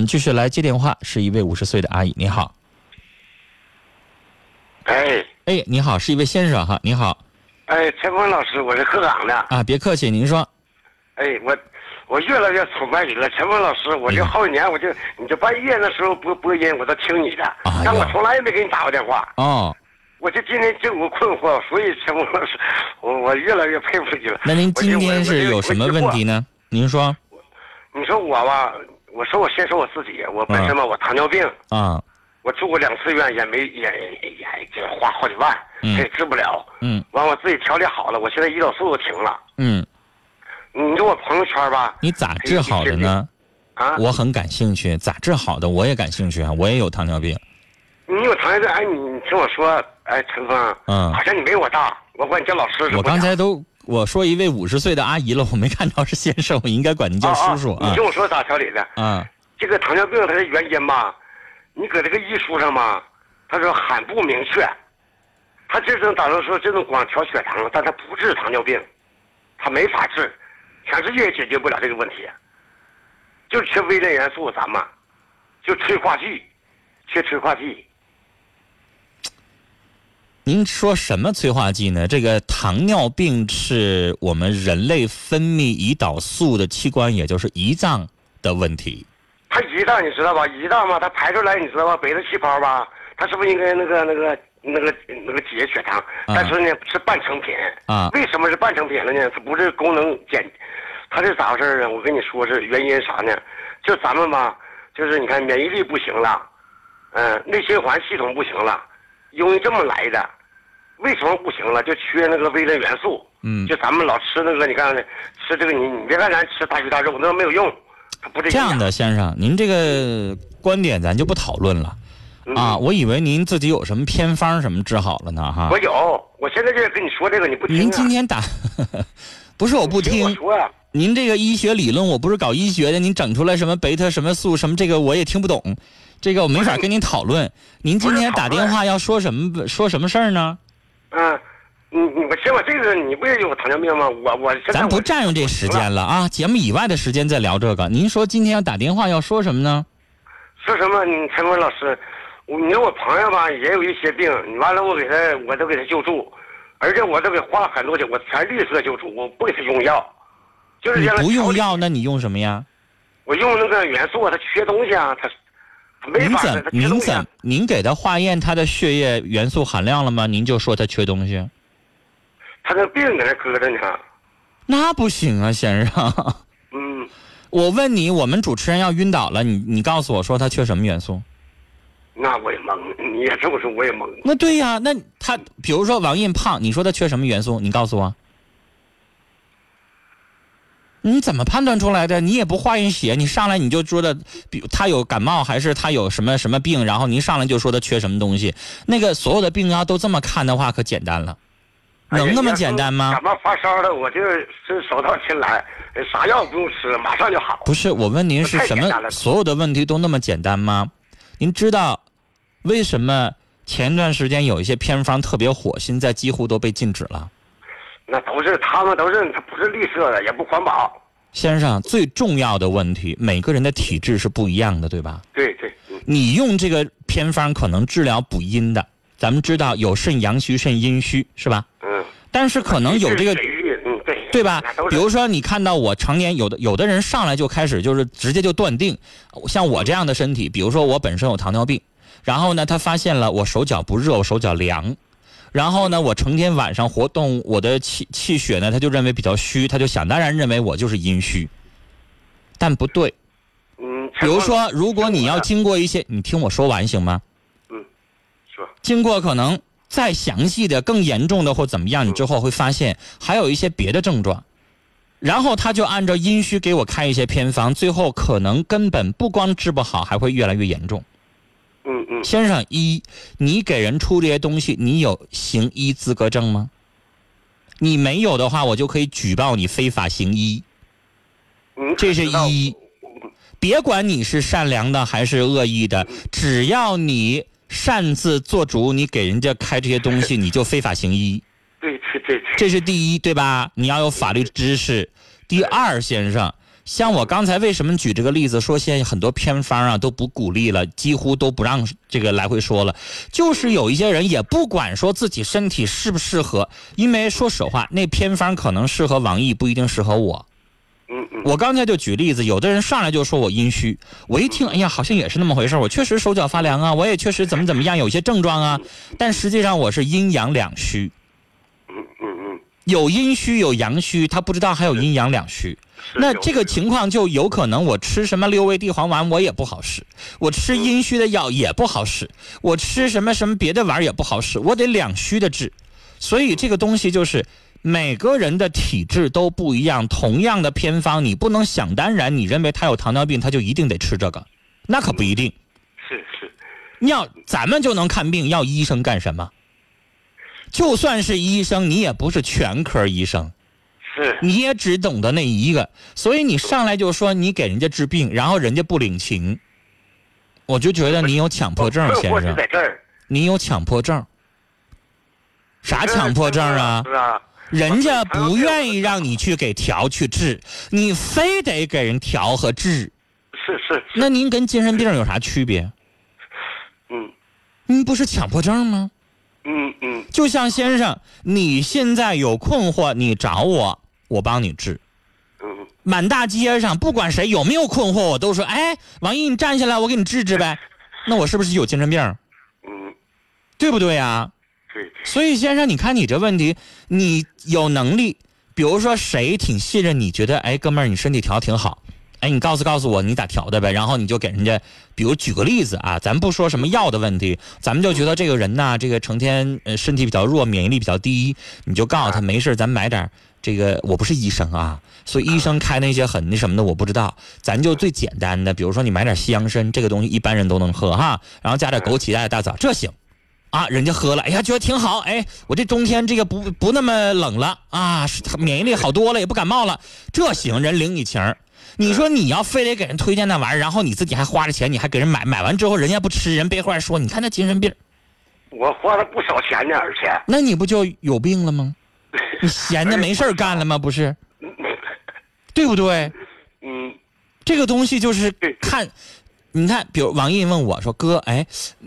你继续来接电话，是一位五十岁的阿姨，你好。哎哎，你好，是一位先生哈，你好哎，陈峰老师，我是鹤岗的。啊，别客气，您说哎，我我越来越崇拜你了，陈峰老师，我就好几年，我就你这半夜那时候播播音，我都听你的，哎但我从来也没给你打过电话。哦，我就今天就有个困惑，所以陈峰老师，我我越来越佩服你了。那您今天是有什么问？题呢？您说你说我吧，我说我先说我自己，我本身吧，我糖尿病，啊，我住过两次院，也没也也也就花好几万，嗯这也治不了。嗯完我自己调理好了，我现在胰岛素都停了。嗯，你说我朋友圈吧，你咋治好的呢？啊，我很感兴趣，咋治好的？我也感兴趣啊，我也有糖尿病。你有糖尿病，哎，你你听我说，哎，陈峰，嗯好像你没我大，我管你叫老师。我刚才都我说一位五十岁的阿姨了，我没看到是先生，我应该管您叫叔叔啊啊你听我说咋调理的？啊这个糖尿病它的原因吧，你搁这个医书上吧，他说很不明确，他这种打算说这种光调血糖，但他不治糖尿病，他没法治，全世界也解决不了这个问题，就缺微量元素，咱们就催化剂，缺催化剂。您说什么催化剂呢？这个糖尿病是我们人类分泌胰岛素的器官，也就是胰脏的问题。它胰脏你知道吧？胰脏嘛，它排出来你知道吧？别的细胞吧，它是不是应该那个那个那个那个解血糖？但是呢是半成品啊为什么是半成品了呢？它不是功能减，它是咋回事啊？我跟你说是原因啥呢？就咱们吧，就是你看免疫力不行了，嗯、内循环系统不行了，因为这么来的。为什么不行了？就缺那个微量元素。嗯就咱们老吃那个，你看吃这个，你你别看咱吃大鱼大肉，那没有用，它不这这样的，先生，您这个观点咱就不讨论了嗯啊。我以为您自己有什么偏方什么治好了呢哈我。有，我现在就跟你说这个，你不听、啊。您今天打，不是我不听我，说啊、您这个医学理论我不是搞医学的，您整出来什么贝塔什么素什么这个我也听不懂，这个我没法跟您讨论。您今天打电话要说什么说什么事儿呢？嗯，你你我听我这个，你不也有糖尿病吗？我我咱不占用这时间了啊，节目以外的时间再聊这个。您说今天要打电话要说什么呢？说什么？你陈峰老师，我你说我朋友吧也有一些病，完了我给他我都给他救助，而且我都给花了很多钱，我全绿色救助，我不给他用药，就是不用药，那你用什么呀？我用那个元素啊，他缺东西啊，他您，怎您怎。您给他化验他的血液元素含量了吗？您就说他缺东西，他那病在那搁着呢。那不行啊，先生。嗯，我问你，我们主持人要晕倒了，你你告诉我说他缺什么元素？那我也懵，你也这么说我也懵。那对呀、那他比如说王印胖，你说他缺什么元素？你告诉我。你怎么判断出来的？你也不化验血，你上来你就说的，比他有感冒还是他有什么什么病，然后您上来就说他缺什么东西？那个所有的病要都这么看的话，可简单了，能那么简单吗？感冒发烧了，我就是手到擒来，啥药不用吃，马上就好。不是，我问您是什么？所有的问题都那么简单吗？您知道为什么前段时间有一些偏方特别火，现在几乎都被禁止了？那都是他们都是，它不是绿色的，也不环保。先生，最重要的问题，每个人的体质是不一样的，对吧？对对，嗯你用这个偏方可能治疗补阴的，咱们知道有肾阳虚、肾阴虚，是吧？嗯。但是可能有这个嗯对。对吧比如说，你看到我常年有的有的人上来就开始就是直接就断定，像我这样的身体，比如说我本身有糖尿病，然后呢，他发现了我手脚不热，我手脚凉，然后呢，我成天晚上活动，我的气气血呢，他就认为比较虚，他就想当然认为我就是阴虚，但不对。嗯，比如说，如果你要经过一些，你听我说完行吗？嗯说，经过可能再详细的、更严重的或怎么样，你之后会发现还有一些别的症状，然后他就按照阴虚给我开一些偏方，最后可能根本不光治不好，还会越来越严重。先生，一，你给人出这些东西，你有行医资格证吗？你没有的话，我就可以举报你非法行医。嗯，这是一，别管你是善良的还是恶意的，只要你擅自做主，你给人家开这些东西，你就非法行医，对，这是第一，对吧？你要有法律知识。第二，先生，像我刚才为什么举这个例子，说现在很多偏方啊都不鼓励了，几乎都不让这个来回说了，就是有一些人也不管说自己身体适不适合，因为说实话，那偏方可能适合王毅，不一定适合我。我刚才就举例子，有的人上来就说我阴虚，我一听，哎呀，好像也是那么回事我确实手脚发凉啊，我也确实怎么怎么样，有些症状啊，但实际上我是阴阳两虚，嗯嗯嗯，有阴虚有阳虚，他不知道还有阴阳两虚。那这个情况就有可能，我吃什么六味地黄丸我也不好使，我吃阴虚的药也不好使，我吃什么什么别的丸也不好使，我得两虚的治。所以这个东西就是每个人的体质都不一样，同样的偏方你不能想当然，你认为他有糖尿病他就一定得吃这个，那可不一定。是是，要咱们就能看病，要医生干什么？就算是医生，你也不是全科医生。是，你也只懂得那一个，所以你上来就说你给人家治病，然后人家不领情，我就觉得你有强迫症，先生，在这儿，你有强迫症，啥强迫症啊？是啊，人家不愿意让你去给调去治，你非得给人调和治，是是，那您跟精神病有啥区别？嗯，您不是强迫症吗？嗯嗯，就像先生，你现在有困惑，你找我，我帮你治。嗯，满大街上不管谁有没有困惑，我都说：“哎，王毅，你站起来，我给你治治呗。”那我是不是有精神病？嗯，对不对呀？对。所以先生，你看你这问题，你有能力，比如说谁挺信任你，觉得哎，哥们儿，你身体调挺好。哎，你告诉告诉我你咋调的呗？然后你就给人家，比如举个例子啊，咱不说什么药的问题，咱们就觉得这个人呐，这个成天呃身体比较弱，免疫力比较低，你就告诉他没事，咱买点这个。我不是医生啊，所以医生开那些很那什么的我不知道。咱就最简单的，比如说你买点西洋参，这个东西一般人都能喝哈，然后加点枸杞、加点大枣，这行，啊，人家喝了，哎呀，觉得挺好，哎，我这冬天这个不不那么冷了啊，免疫力好多了，也不感冒了，这行，人领你情儿。你说你要非得给人推荐那玩意儿，然后你自己还花着钱，你还给人买，买完之后人家不吃，人背后还说你看那精神病。我花了不少钱呢，而且。那你不就有病了吗？你闲的没事干了吗？不是，对不对？嗯。这个东西就是看。你看，比如王毅问我说：“哥，哎，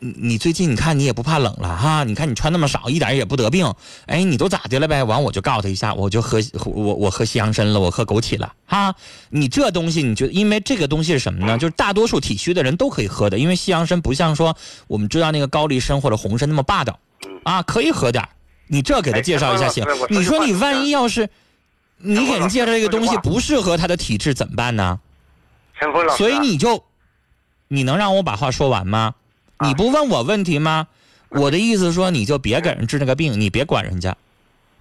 你最近你看你也不怕冷了哈？你看你穿那么少，一点也不得病。哎，你都咋的了呗？完我就告诉他一下，我就喝我我喝西洋参了，我喝枸杞了哈。你这东西，你觉得？因为这个东西是什么呢？就是大多数体虚的人都可以喝的，因为西洋参不像说我们知道那个高丽参或者红参那么霸道啊，可以喝点你这给他介绍一下行？你说你万一要是你给人介绍这个东西不适合他的体质怎么办呢？所以你就。你能让我把话说完吗？你不问我问题吗？我的意思说，你就别给人治那个病，你别管人家，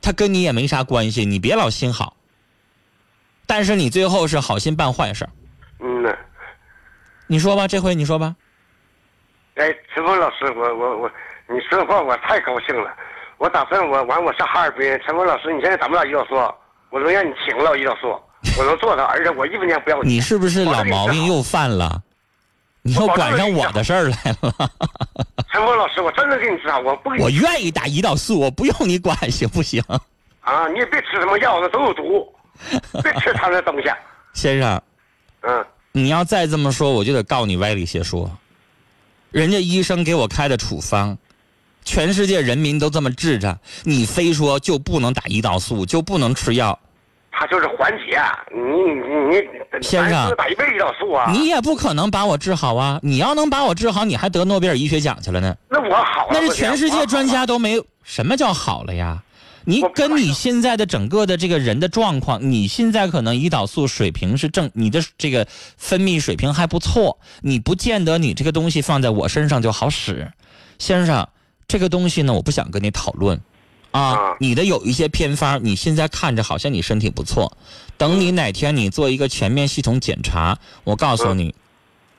他跟你也没啥关系，你别老心好。但是你最后是好心办坏事。嗯呢。你说吧，这回你说吧。哎，陈峰老师，我我我，你说话我太高兴了。我打算我完我上哈尔滨，陈峰老师，你现在怎么了？胰岛素，我能让你停了胰岛素，我能做到，而且我一分钱不要你是不是老毛病又犯了？你又管上我的事儿来了，陈峰老师，我真的给你治好，我不。我愿意打胰岛素，我不用你管，行不行？啊，你也别吃什么药，那都有毒，别吃他那东西。先生，嗯，你要再这么说，我就得告你歪理邪说。人家医生给我开的处方，全世界人民都这么治着，你非说就不能打胰岛素，就不能吃药？他就是缓解，你你你，先生打一辈子胰岛素啊！你也不可能把我治好啊！你要能把我治好，你还得诺贝尔医学奖去了呢。那我好了，那是全世界专家都没有。什么叫好了呀？你跟你现在的整个的这个人的状况，你现在可能胰岛素水平是正，你的这个分泌水平还不错，你不见得你这个东西放在我身上就好使。先生，这个东西呢，我不想跟你讨论。啊，你的有一些偏方，你现在看着好像你身体不错，等你哪天你做一个全面系统检查，我告诉你，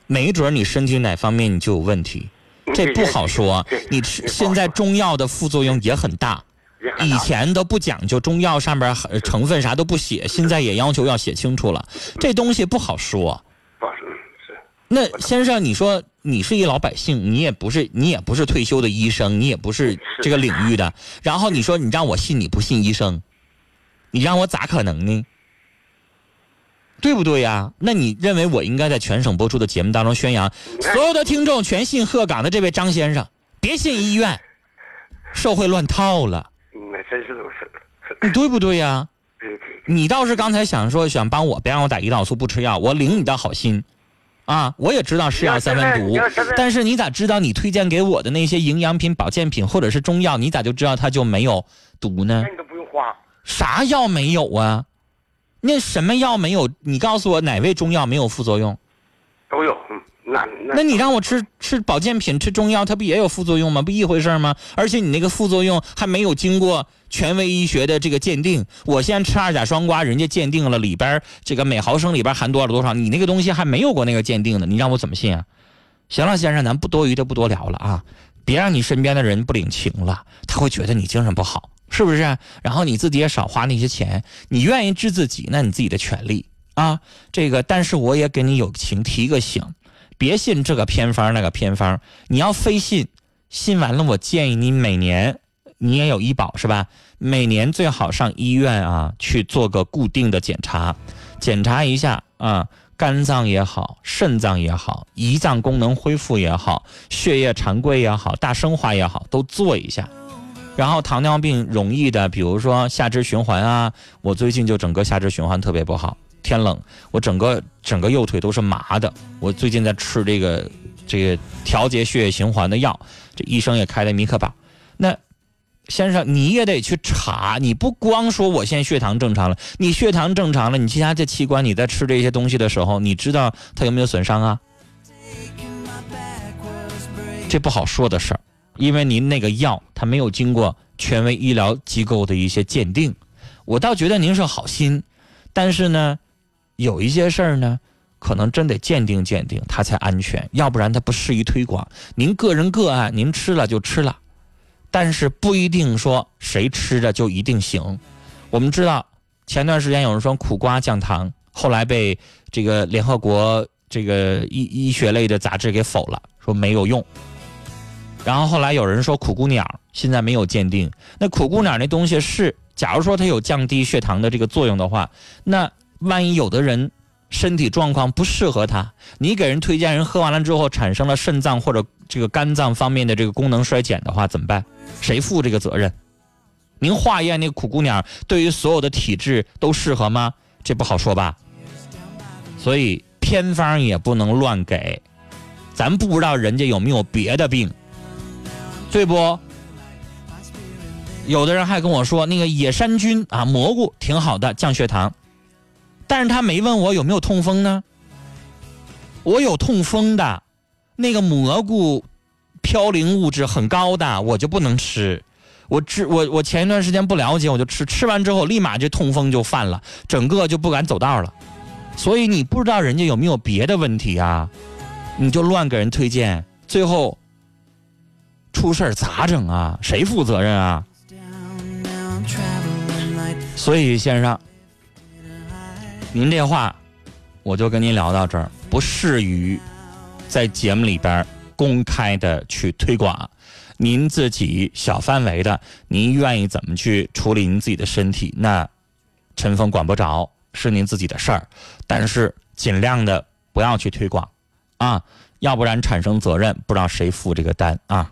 没准你身体哪方面你就有问题，这不好说。你吃现在中药的副作用也很大，以前都不讲究中药上边成分啥都不写，现在也要求要写清楚了，这东西不好说。那先生，你说你是一老百姓，你也不是你也不是退休的医生，你也不是这个领域的。然后你说你让我信你不信医生，你让我咋可能呢？对不对呀？那你认为我应该在全省播出的节目当中宣扬，所有的听众全信鹤岗的这位张先生，别信医院，社会乱套了，那真是都是。你对不对呀？对对你倒是刚才想说想帮我，别让我打胰岛素不吃药，我领你的好心，啊，我也知道是药三分毒但是你咋知道你推荐给我的那些营养品、保健品或者是中药，你咋就知道它就没有毒呢那？你都不用花。啥药没有啊？那什么药没有？你告诉我哪味中药没有副作用？那你让我吃吃保健品、吃中药，它不也有副作用吗？不一回事吗？而且你那个副作用还没有经过权威医学的这个鉴定。我现在吃二甲双胍，人家鉴定了里边这个每毫升里边含多少多少，你那个东西还没有过那个鉴定呢，你让我怎么信啊？行了，先生，咱不多余的不多聊了啊，别让你身边的人不领情了，他会觉得你精神不好，是不是？然后你自己也少花那些钱，你愿意治自己，那你自己的权利啊。这个，但是我也给你友情提个醒，别信这个偏方那个偏方，你要非信，信完了，我建议你每年你也有医保是吧？每年最好上医院啊去做个固定的检查，检查一下啊。肝脏也好，肾脏也好，胰脏功能恢复也好，血液常规也好，大生化也好，都做一下。然后糖尿病容易的，比如说下肢循环啊，我最近就整个下肢循环特别不好，天冷，我整个整个右腿都是麻的。我最近在吃这个这个调节血液循环的药，这医生也开的米可宝。那先生，你也得去查，你不光说我现在血糖正常了，你血糖正常了，你其他这器官你在吃这些东西的时候，你知道它有没有损伤啊？这不好说的事儿，因为您那个药它没有经过权威医疗机构的一些鉴定。我倒觉得您是好心，但是呢，有一些事儿呢，可能真得鉴定鉴定它才安全，要不然它不适宜推广。您个人个案，您吃了就吃了。但是不一定说谁吃着就一定行。我们知道前段时间有人说苦瓜降糖，后来被这个联合国这个医医学类的杂志给否了，说没有用。然后后来有人说苦姑鸟，现在没有鉴定。那苦姑鸟那东西是，假如说它有降低血糖的这个作用的话，那万一有的人身体状况不适合它，你给人推荐人喝完了之后产生了肾脏或者这个肝脏方面的这个功能衰减的话，怎么办？谁负这个责任？您化验那个苦姑娘对于所有的体质都适合吗？这不好说吧。所以偏方也不能乱给，咱不知道人家有没有别的病，对不？有的人还跟我说那个野山菌啊，蘑菇挺好的，降血糖，但是他没问我有没有痛风呢。我有痛风的，那个蘑菇嘌呤物质很高的，我就不能吃。我吃我我前一段时间不了解，我就吃，吃完之后立马这痛风就犯了，整个就不敢走道了。所以你不知道人家有没有别的问题啊，你就乱给人推荐，最后出事儿咋整啊？谁负责任啊？所以先生，您这话我就跟您聊到这儿，不适于在节目里边公开的去推广。您自己小范围的，您愿意怎么去处理您自己的身体，那陈峰管不着，是您自己的事儿。但是尽量的不要去推广，啊，要不然产生责任，不知道谁负这个单啊。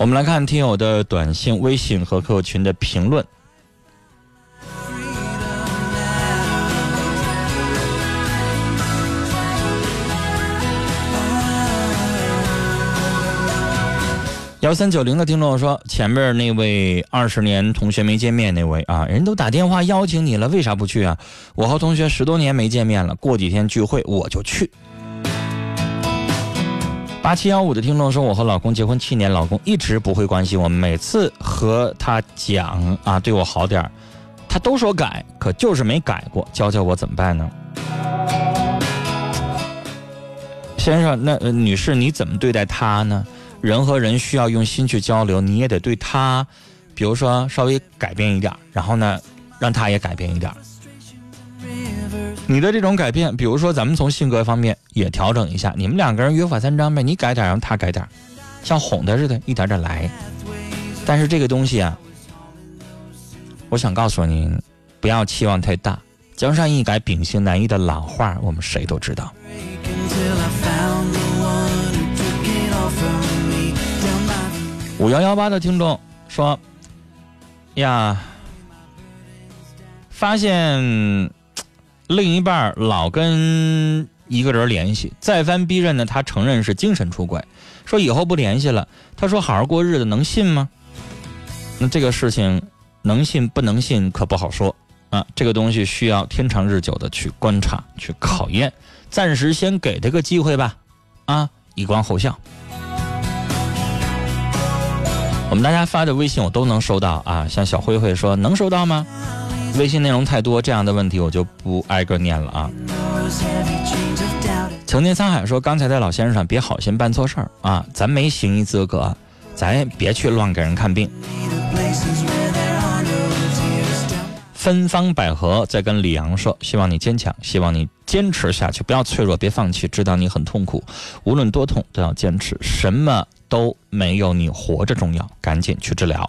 我们来看听友的短信、微信和 QQ 群的评论。幺三九零的听众说：“前面那位二十年同学没见面那位啊，人都打电话邀请你了，为啥不去啊？我和同学十多年没见面了，过几天聚会我就去。”八七幺五的听众说：“我和老公结婚七年，老公一直不会关心我，每次和他讲啊，对我好点儿，他都说改，可就是没改过，教教我怎么办呢？”先生，那、呃、女士你怎么对待他呢？人和人需要用心去交流，你也得对他，比如说稍微改变一点，然后呢，让他也改变一点。你的这种改变，比如说咱们从性格方面也调整一下，你们两个人约法三章呗，你改点，让他改点，像哄他似的，一点点来。但是这个东西啊，我想告诉您，不要期望太大。江山易改，秉性难移的老话，我们谁都知道。五幺幺八的听众说：“呀，发现另一半老跟一个人联系，再三逼认呢，他承认是精神出轨，说以后不联系了。他说好好过日子，能信吗？那这个事情能信不能信可不好说啊。这个东西需要天长日久的去观察、去考验。暂时先给他个机会吧，啊，以观后效。”我们大家发的微信我都能收到啊，像小灰灰说能收到吗？微信内容太多，这样的问题我就不挨个念了啊。曾经沧海说刚才在老先生上别好心办错事儿啊，咱没行医资格，咱也别去乱给人看病。芬芳百合在跟李阳说，希望你坚强，希望你坚持下去，不要脆弱，别放弃，知道你很痛苦，无论多痛都要坚持，什么。都没有你活着重要，赶紧去治疗。